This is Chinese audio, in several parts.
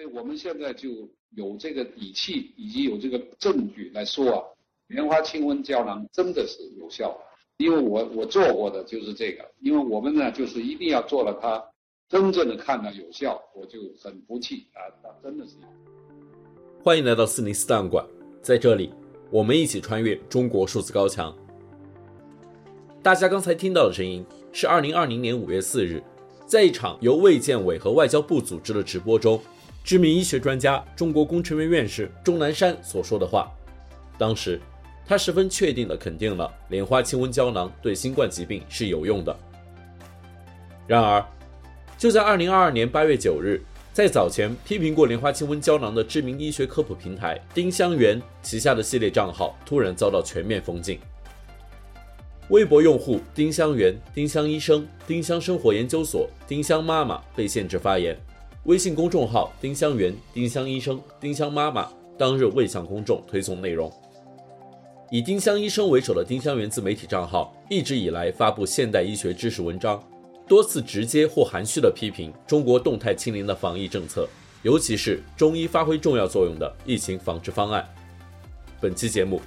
所以我们现在就有这个底气，以及有这个证据来说啊，莲花清瘟胶囊真的是有效。因为我我做过的就是这个，因为我们呢就是一定要做了它，真正的看到有效，我就很服气啊，那真的是。欢迎来到四零四档案馆，在这里我们一起穿越中国数字高墙。大家刚才听到的声音是二零二零年五月四日，在一场由卫健委和外交部组织的直播中，知名医学专家、中国工程院院士钟南山所说的话。当时。他十分确定地肯定了莲花清瘟胶囊对新冠疾病是有用的。然而，就在二零二二年八月九日，在早前批评过莲花清瘟胶囊的知名医学科普平台丁香园旗下的系列账号突然遭到全面封禁。微博用户丁香园、丁香医生、丁香生活研究所、丁香妈妈被限制发言，微信公众号丁香园、丁香医生、丁香妈妈当日未向公众推送内容。以丁香医生为首的丁香园自媒体账号一直以来发布现代医学知识文章，多次直接或含蓄地批评中国动态清零的防疫政策，尤其是中医发挥重要作用的疫情防治方案。本期节目，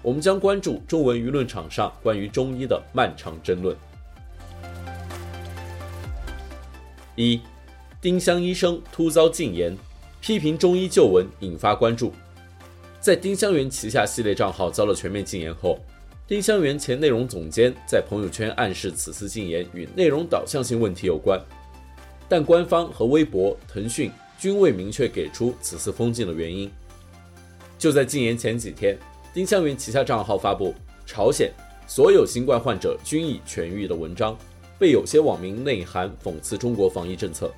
我们将关注中文舆论场上关于中医的漫长争论。一，丁香医生突遭禁言，批评中医旧闻引发关注。在丁香园旗下系列账号遭了全面禁言后，丁香园前内容总监在朋友圈暗示此次禁言与内容导向性问题有关，但官方和微博、腾讯均未明确给出此次封禁的原因。就在禁言前几天，丁香园旗下账号发布“朝鲜所有新冠患者均已痊愈”的文章，被有些网民内涵讽刺中国防疫政策。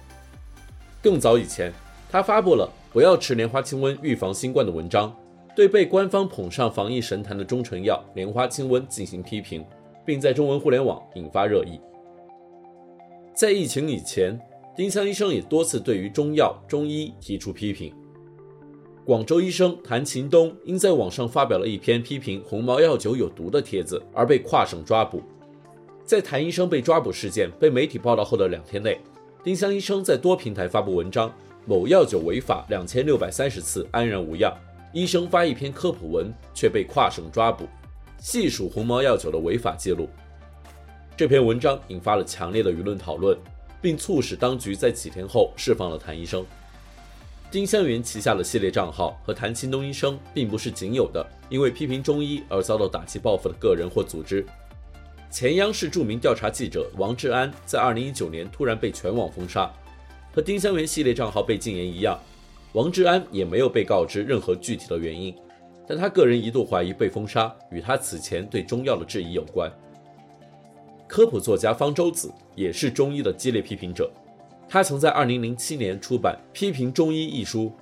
更早以前，他发布了“不要吃莲花清瘟预防新冠”的文章。对被官方捧上防疫神坛的中成药莲花清瘟进行批评，并在中文互联网引发热议。在疫情以前，丁香医生也多次对于中药、中医提出批评。广州医生谭勤东因在网上发表了一篇批评红毛药酒有毒的帖子而被跨省抓捕。在谭医生被抓捕事件被媒体报道后的两天内，丁香医生在多平台发布文章，某药酒违法两千六百三十次安然无恙。医生发一篇科普文，却被跨省抓捕，细数红毛药酒的违法记录。这篇文章引发了强烈的舆论讨论，并促使当局在几天后释放了谭医生。丁香园旗下的系列账号和谭勤东医生并不是仅有的因为批评中医而遭到打击报复的个人或组织。前央视著名调查记者王志安在2019年突然被全网封杀，和丁香园系列账号被禁言一样。王志安也没有被告知任何具体的原因，但他个人一度怀疑被封杀与他此前对中药的质疑有关。科普作家方舟子也是中医的激烈批评者，他曾在2007年出版《批评中医》一书，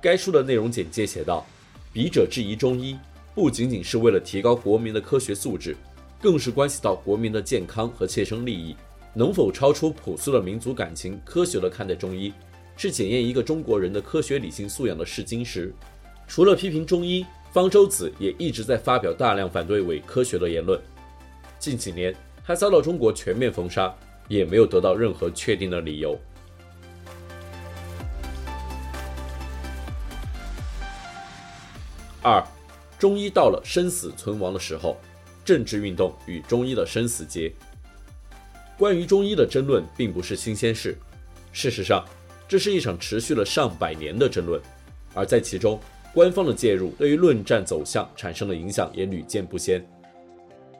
该书的内容简介写道：“笔者质疑中医，不仅仅是为了提高国民的科学素质，更是关系到国民的健康和切身利益，能否超出朴素的民族感情，科学的看待中医。”是检验一个中国人的科学理性素养的试金石。除了批评中医，方舟子也一直在发表大量反对伪科学的言论。近几年，他遭到中国全面封杀，也没有得到任何确定的理由。二，中医到了生死存亡的时候，政治运动与中医的生死劫。关于中医的争论并不是新鲜事，事实上。这是一场持续了上百年的争论，而在其中，官方的介入对于论战走向产生的影响也屡见不鲜。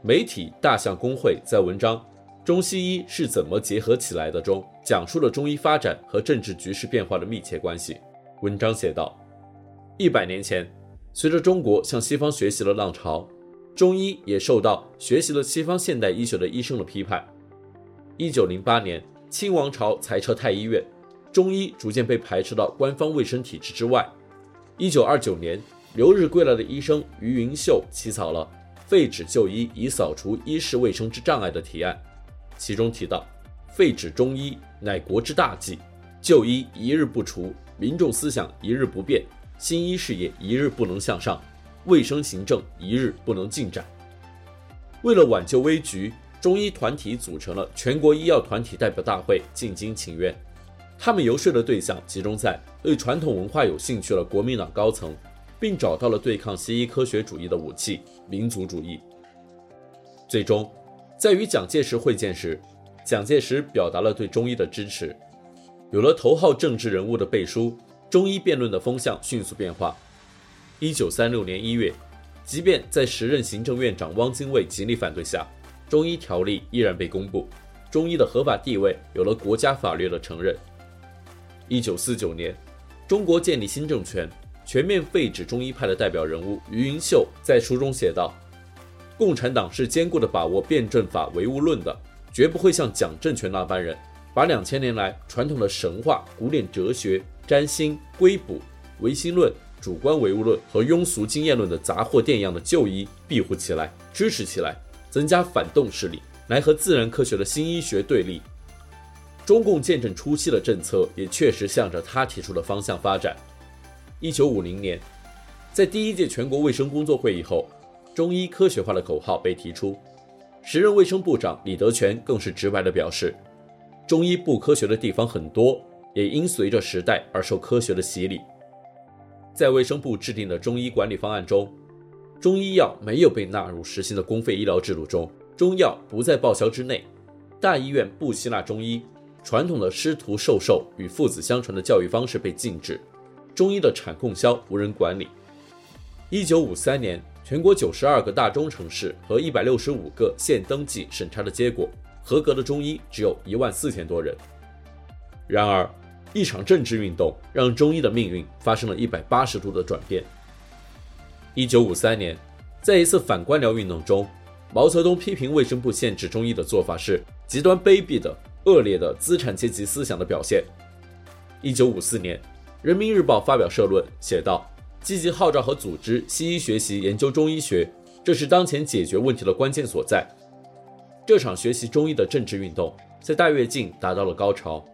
媒体大象公会在文章《中西医是怎么结合起来的》中，讲述了中医发展和政治局势变化的密切关系。文章写道：一百年前，随着中国向西方学习的浪潮，中医也受到学习了西方现代医学的医生的批判。一九零八年，清王朝裁撤太医院。中医逐渐被排斥到官方卫生体制之外。一九二九年，留日归来的医生余云秀起草了《废止旧医以扫除医事卫生之障碍》的提案，其中提到：“废止中医乃国之大计，旧医一日不除，民众思想一日不变，新医事业一日不能向上，卫生行政一日不能进展。”为了挽救危局，中医团体组成了全国医药团体代表大会，进京请愿。他们游说的对象集中在对传统文化有兴趣的国民党高层，并找到了对抗西医科学主义的武器——民族主义。最终，在与蒋介石会见时，蒋介石表达了对中医的支持。有了头号政治人物的背书，中医辩论的风向迅速变化。一九三六年一月，即便在时任行政院长汪精卫极力反对下，中医条例依然被公布，中医的合法地位有了国家法律的承认。一九四九年，中国建立新政权，全面废止中医派的代表人物余云秀在书中写道：“共产党是坚固地把握辩证法唯物论的，绝不会像蒋政权那般人。”把两千年来传统的神话、古典哲学、占星、龟卜、唯心论、主观唯物论和庸俗经验论的杂货店一样的旧医庇护起来、支持起来，增加反动势力，来和自然科学的新医学对立。中共建政初期的政策也确实向着他提出的方向发展。一九五零年，在第一届全国卫生工作会议后，中医科学化的口号被提出，时任卫生部长李德全更是直白地表示。中医不科学的地方很多，也因随着时代而受科学的洗礼。在卫生部制定的中医管理方案中，中医药没有被纳入实行的公费医疗制度中，中药不在报销之内，大医院不吸纳中医，传统的师徒授受与父子相传的教育方式被禁止，中医的产供销无人管理。一九五三年，全国九十二个大中城市和一百六十五个县登记审查的结果。合格的中医只有一万四千多人。然而，一场政治运动让中医的命运发生了一百八十度的转变。一九五三年，在一次反官僚运动中，毛泽东批评卫生部限制中医的做法是极端卑鄙的、恶劣的资产阶级思想的表现。一九五四年，《人民日报》发表社论，写道：“积极号召和组织西医学习研究中医学，这是当前解决问题的关键所在。”这场学习中医的政治运动在大跃进达到了高潮，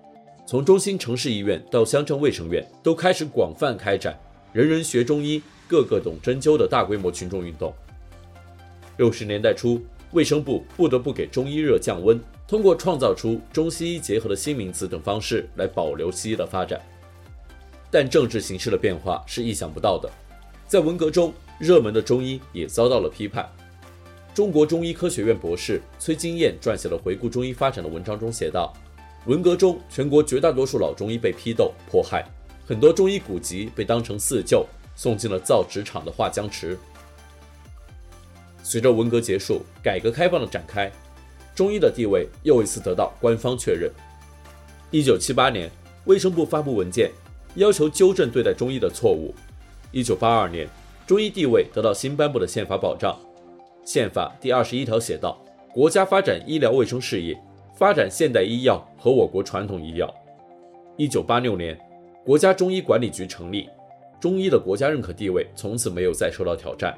从中心城市医院到乡镇卫生院都开始广泛开展“人人学中医，个个懂针灸”的大规模群众运动。六十年代初，卫生部不得不给中医热降温，通过创造出中西医结合的新名词等方式来保留西医的发展。但政治形势的变化是意想不到的，在文革中，热门的中医也遭到了批判。中国中医科学院博士崔金燕撰写了回顾中医发展的文章中写道：“文革中，全国绝大多数老中医被批斗迫害，很多中医古籍被当成四旧送进了造纸厂的画浆池。”随着文革结束，改革开放的展开，中医的地位又一次得到官方确认。一九七八年，卫生部发布文件，要求纠正对待中医的错误。一九八二年，中医地位得到新颁布的宪法保障。宪法第二十一条写道：“国家发展医疗卫生事业，发展现代医药和我国传统医药。”一九八六年，国家中医管理局成立，中医的国家认可地位从此没有再受到挑战。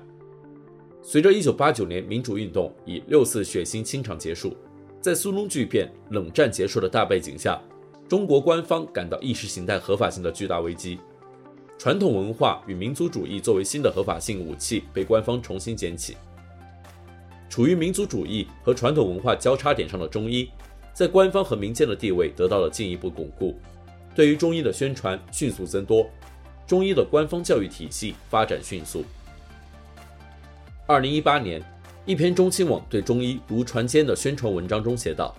随着一九八九年民主运动以六四血腥清场结束，在苏东剧变、冷战结束的大背景下，中国官方感到意识形态合法性的巨大危机，传统文化与民族主义作为新的合法性武器被官方重新捡起。处于民族主义和传统文化交叉点上的中医，在官方和民间的地位得到了进一步巩固。对于中医的宣传迅速增多，中医的官方教育体系发展迅速。二零一八年，一篇中青网对中医如船坚的宣传文章中写道：“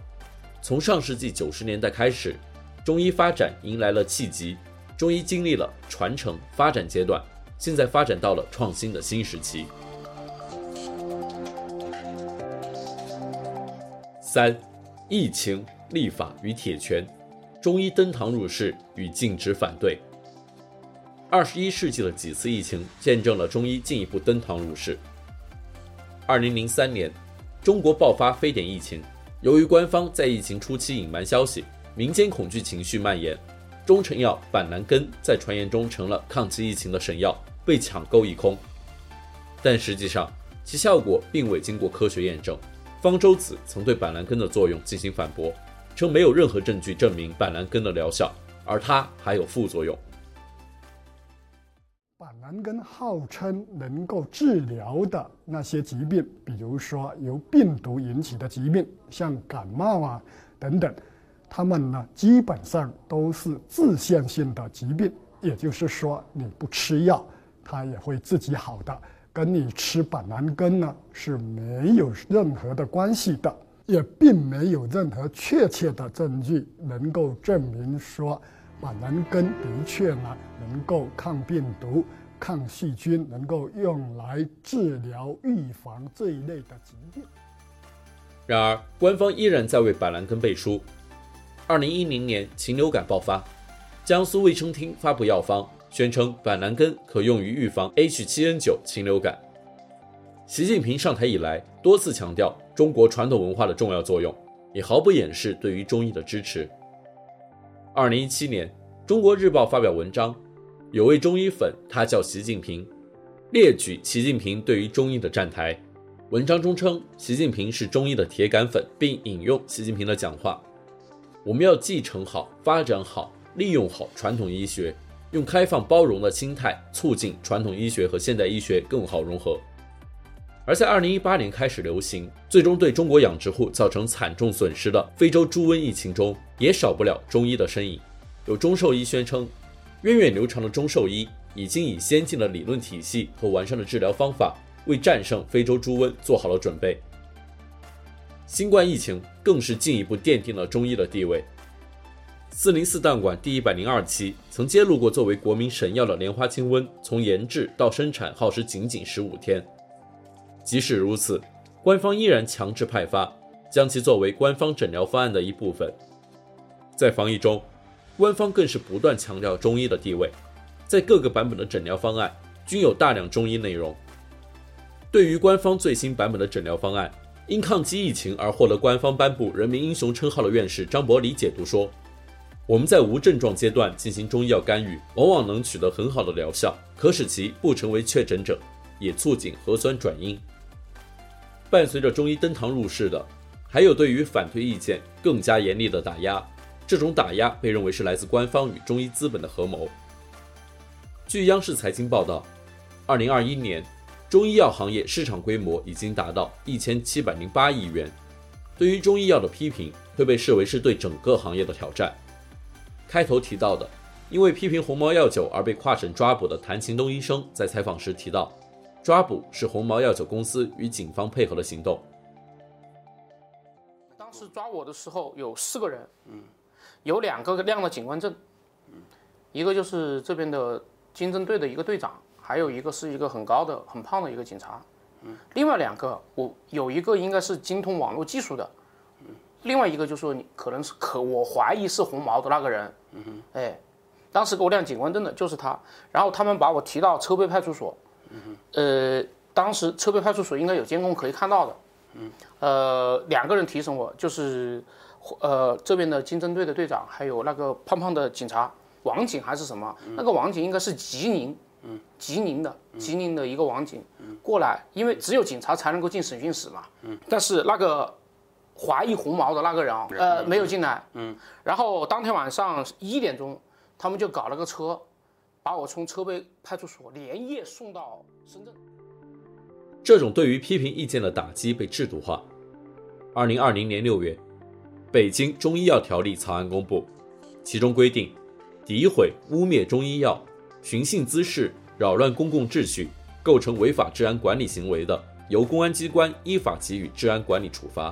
从上世纪九十年代开始，中医发展迎来了契机，中医经历了传承发展阶段，现在发展到了创新的新时期。”三，疫情、立法与铁拳，中医登堂入室与禁止反对。二十一世纪的几次疫情见证了中医进一步登堂入室。二零零三年，中国爆发非典疫情，由于官方在疫情初期隐瞒消息，民间恐惧情绪蔓延，中成药板蓝根在传言中成了抗击疫情的神药，被抢购一空。但实际上，其效果并未经过科学验证。方舟子曾对板蓝根的作用进行反驳，称没有任何证据证明板蓝根的疗效，而它还有副作用。板蓝根号称能够治疗的那些疾病，比如说由病毒引起的疾病，像感冒啊等等，它们呢基本上都是自限性的疾病，也就是说你不吃药，它也会自己好的，跟你吃板蓝根呢是没有任何的关系的，也并没有任何确切的证据能够证明说板蓝根的确呢能够抗病毒。抗细菌能够用来治疗、预防这一类的疾病。然而，官方依然在为板蓝根背书。二零一零年禽流感爆发，江苏卫生厅发布药方，宣称板蓝根可用于预防 H7N9 禽流感。习近平上台以来，多次强调中国传统文化的重要作用，也毫不掩饰对于中医的支持。二零一七年，《中国日报》发表文章。有位中医粉，他叫习近平，列举习近平对于中医的站台。文章中称，习近平是中医的铁杆粉，并引用习近平的讲话：“我们要继承好、发展好、利用好传统医学，用开放包容的心态，促进传统医学和现代医学更好融合。”而在2018年开始流行，最终对中国养殖户造成惨重损失的非洲猪瘟疫情中，也少不了中医的身影。有中兽医宣称。源远流长的中兽医已经以先进的理论体系和完善的治疗方法，为战胜非洲猪瘟做好了准备。新冠疫情更是进一步奠定了中医的地位。四零四档馆第一百零二期曾揭露过，作为国民神药的莲花清瘟，从研制到生产耗时仅仅十五天。即使如此，官方依然强制派发，将其作为官方诊疗方案的一部分。在防疫中。官方更是不断强调中医的地位，在各个版本的诊疗方案均有大量中医内容。对于官方最新版本的诊疗方案，因抗击疫情而获得官方颁布“人民英雄”称号的院士张伯礼解读说：“我们在无症状阶段进行中医药干预，往往能取得很好的疗效，可使其不成为确诊者，也促进核酸转阴。”伴随着中医登堂入室的，还有对于反对意见更加严厉的打压。这种打压被认为是来自官方与中医资本的合谋。据央视财经报道，二零二一年中医药行业市场规模已经达到一千七百零八亿元。对于中医药的批评，会被视为是对整个行业的挑战。开头提到的，因为批评红毛药酒而被跨省抓捕的谭秦东医生，在采访时提到，抓捕是红毛药酒公司与警方配合的行动。当时抓我的时候有四个人，嗯。有两个亮了警官证，一个就是这边的经侦队的一个队长，还有一个是一个很高的、很胖的一个警察。另外两个我有一个应该是精通网络技术的，另外一个就说你可能是可我怀疑是红毛的那个人。嗯哼哎，当时给我亮警官证的就是他，然后他们把我提到车陂派出所。嗯呃，当时车陂派出所应该有监控可以看到的。嗯呃，两个人提审我就是。呃，这边的经侦队的队长，还有那个胖胖的警察，网警还是什么？嗯、那个网警应该是吉宁，嗯，吉林的，吉林的一个网警，嗯，过来，因为只有警察才能够进审讯室嘛，嗯，但是那个怀疑红毛的那个人啊，呃，嗯、没有进来，嗯，然后当天晚上一点钟，他们就搞了个车，把我从车陂派出所连夜送到深圳。这种对于批评意见的打击被制度化。二零二零年六月。北京中医药条例草案公布，其中规定，诋毁、污蔑中医药、寻衅滋事、扰乱公共秩序，构成违法治安管理行为的，由公安机关依法给予治安管理处罚；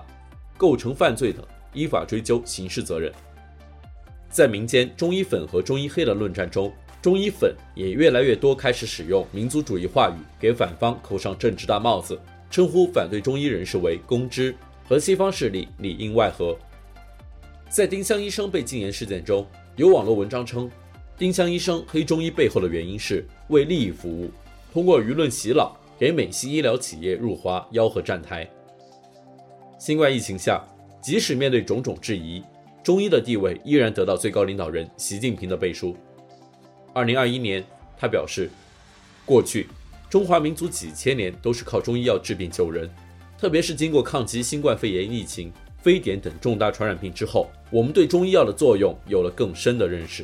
构成犯罪的，依法追究刑事责任。在民间中医粉和中医黑的论战中，中医粉也越来越多开始使用民族主义话语，给反方扣上政治大帽子，称呼反对中医人士为“公知”，和西方势力里应外合。在丁香医生被禁言事件中，有网络文章称，丁香医生黑中医背后的原因是为利益服务，通过舆论洗脑，给美西医疗企业入华吆喝站台。新冠疫情下，即使面对种种质疑，中医的地位依然得到最高领导人习近平的背书。二零二一年，他表示，过去中华民族几千年都是靠中医药治病救人，特别是经过抗击新冠肺炎疫情。非典等重大传染病之后，我们对中医药的作用有了更深的认识。